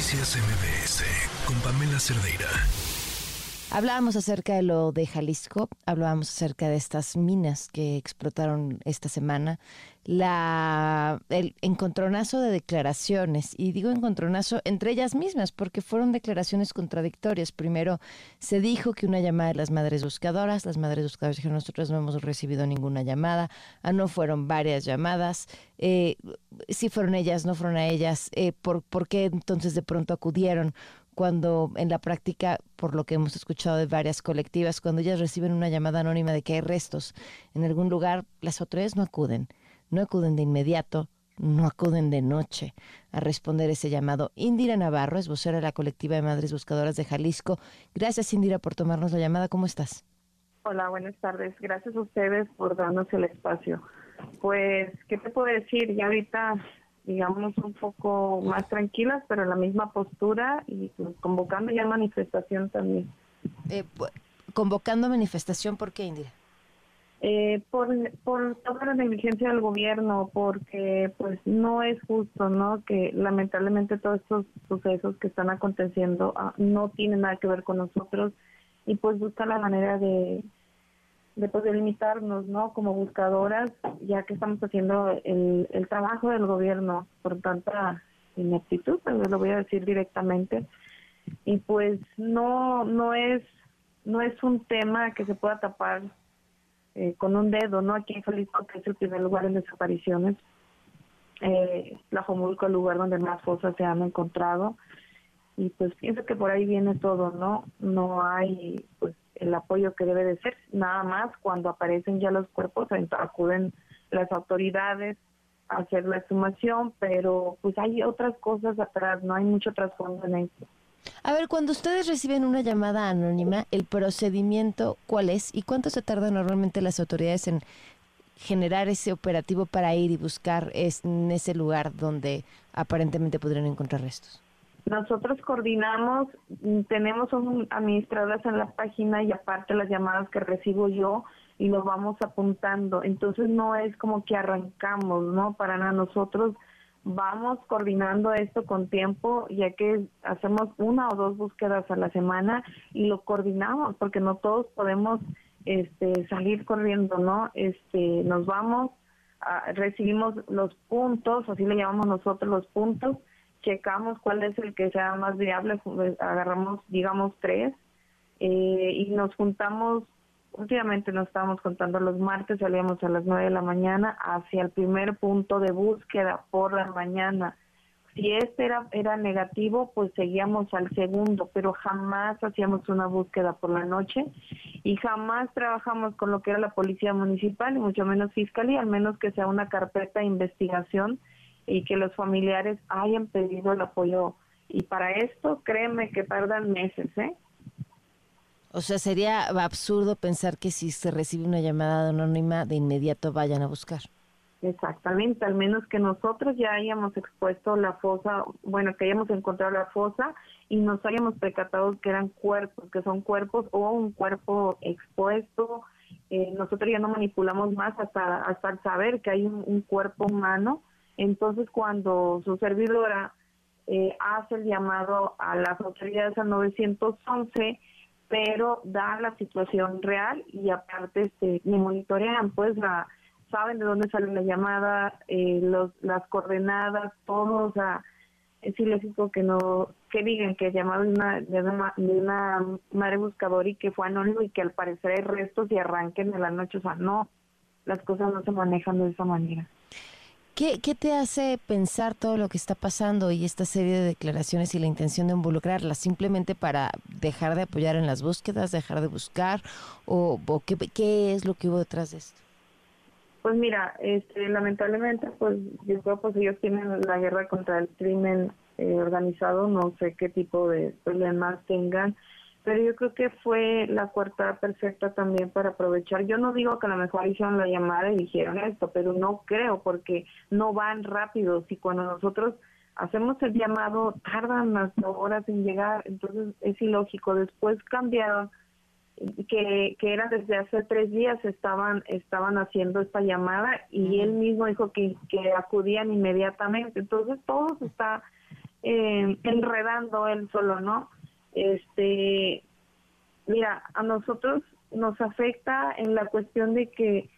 Noticias MBS con Pamela Cerdeira. Hablábamos acerca de lo de Jalisco, hablábamos acerca de estas minas que explotaron esta semana, la el encontronazo de declaraciones y digo encontronazo entre ellas mismas porque fueron declaraciones contradictorias. Primero se dijo que una llamada de las madres buscadoras, las madres buscadoras dijeron nosotros no hemos recibido ninguna llamada, ah no fueron varias llamadas, eh, si fueron ellas, no fueron a ellas, eh, ¿por, ¿por qué entonces de pronto acudieron? cuando en la práctica, por lo que hemos escuchado de varias colectivas, cuando ellas reciben una llamada anónima de que hay restos en algún lugar, las autoridades no acuden, no acuden de inmediato, no acuden de noche a responder ese llamado. Indira Navarro es vocera de la colectiva de Madres Buscadoras de Jalisco. Gracias, Indira, por tomarnos la llamada. ¿Cómo estás? Hola, buenas tardes. Gracias a ustedes por darnos el espacio. Pues, ¿qué te puedo decir? Ya ahorita digamos, un poco más tranquilas, pero en la misma postura y pues, convocando ya manifestación también. Eh, convocando manifestación, ¿por qué, Indira? Eh, por, por toda la negligencia del gobierno, porque pues no es justo, ¿no? Que lamentablemente todos estos sucesos que están aconteciendo ah, no tienen nada que ver con nosotros y pues busca la manera de, de, pues, limitarnos, ¿no? Como buscadoras, ya que estamos haciendo el, el trabajo del gobierno por tanta ineptitud, pero lo voy a decir directamente. Y pues no, no es, no es un tema que se pueda tapar eh, con un dedo, ¿no? Aquí en Jalisco, que es el primer lugar en desapariciones, eh, la Jomulco, el lugar donde más fosas se han encontrado. Y pues pienso que por ahí viene todo, ¿no? No hay, pues, el apoyo que debe de ser, nada más cuando aparecen ya los cuerpos, acuden las autoridades a hacer la exhumación, pero pues hay otras cosas atrás, no hay mucho trasfondo en esto. A ver, cuando ustedes reciben una llamada anónima, ¿el procedimiento cuál es y cuánto se tardan normalmente las autoridades en generar ese operativo para ir y buscar en ese lugar donde aparentemente podrían encontrar restos? Nosotros coordinamos, mm, tenemos un administradoras en la página y aparte las llamadas que recibo yo y lo vamos apuntando. Entonces no es como que arrancamos, ¿no? Para nada, nosotros vamos coordinando esto con tiempo, ya que hacemos una o dos búsquedas a la semana y lo coordinamos, porque no todos podemos este, salir corriendo, ¿no? Este, nos vamos, recibimos los puntos, así le llamamos nosotros los puntos, checamos cuál es el que sea más viable, pues, agarramos, digamos, tres, eh, y nos juntamos, últimamente nos estábamos contando los martes, salíamos a las nueve de la mañana hacia el primer punto de búsqueda por la mañana. Si este era, era negativo, pues seguíamos al segundo, pero jamás hacíamos una búsqueda por la noche y jamás trabajamos con lo que era la policía municipal y mucho menos fiscalía, al menos que sea una carpeta de investigación y que los familiares hayan pedido el apoyo. Y para esto, créeme que tardan meses, ¿eh? O sea, sería absurdo pensar que si se recibe una llamada anónima, de inmediato vayan a buscar. Exactamente, al menos que nosotros ya hayamos expuesto la fosa, bueno, que hayamos encontrado la fosa y nos hayamos percatado que eran cuerpos, que son cuerpos o un cuerpo expuesto. Eh, nosotros ya no manipulamos más hasta, hasta saber que hay un cuerpo humano entonces, cuando su servidora eh, hace el llamado a las autoridades al 911, pero da la situación real y aparte este, me monitorean, pues la, saben de dónde sale la llamada, eh, los, las coordenadas, todo, o sea, es ilógico que no, que digan que llamaron una, de, una, de una madre buscadora y que fue anónimo y que al parecer hay restos y arranquen en la noche, o sea, no, las cosas no se manejan de esa manera. ¿Qué, te hace pensar todo lo que está pasando y esta serie de declaraciones y la intención de involucrarlas? ¿Simplemente para dejar de apoyar en las búsquedas, dejar de buscar? ¿O, qué, qué, es lo que hubo detrás de esto? Pues mira, este, lamentablemente, pues yo creo pues ellos tienen la guerra contra el crimen eh, organizado, no sé qué tipo de problemas tengan pero yo creo que fue la cuarta perfecta también para aprovechar. Yo no digo que a lo mejor hicieron la llamada y dijeron esto, pero no creo porque no van rápido. Si cuando nosotros hacemos el llamado tardan las horas en llegar, entonces es ilógico. Después cambiaron que, que era desde hace tres días estaban estaban haciendo esta llamada y él mismo dijo que, que acudían inmediatamente. Entonces todo se está eh, enredando él solo, ¿no? Este, mira, a nosotros nos afecta en la cuestión de que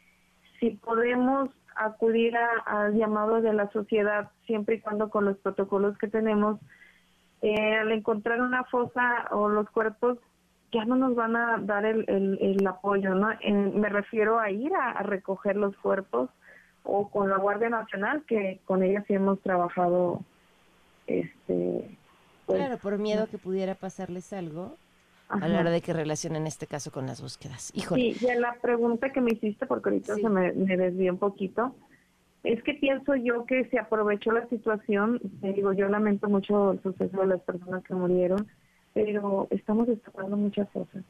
si podemos acudir al llamado de la sociedad siempre y cuando con los protocolos que tenemos, eh, al encontrar una fosa o los cuerpos ya no nos van a dar el, el, apoyo, ¿no? me refiero a ir a, recoger los cuerpos o con la Guardia Nacional, que con ella sí hemos trabajado, este... Pues, claro, por miedo que pudiera pasarles algo a la hora de que relacionen este caso con las búsquedas. Híjole. Sí, y la pregunta que me hiciste, porque ahorita se me, me desvió un poquito, es que pienso yo que se aprovechó la situación, te digo, yo lamento mucho el suceso de las personas que murieron, pero estamos destapando muchas cosas.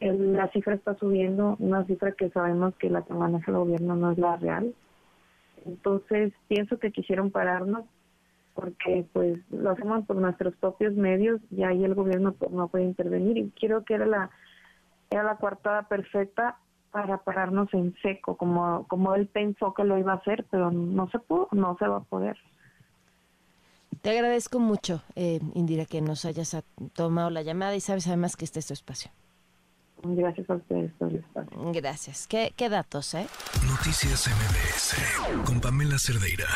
la cifra está subiendo, una cifra que sabemos que la que maneja el gobierno no es la real. Entonces, pienso que quisieron pararnos porque pues lo hacemos por nuestros propios medios y ahí el gobierno pues, no puede intervenir y quiero que era la era la coartada perfecta para pararnos en seco como como él pensó que lo iba a hacer pero no se pudo no se va a poder te agradezco mucho eh, Indira que nos hayas tomado la llamada y sabes además que este es tu espacio Gracias a ustedes por el espacio. Gracias. ¿Qué, qué datos, eh? Noticias MBS con Pamela Cerdeira.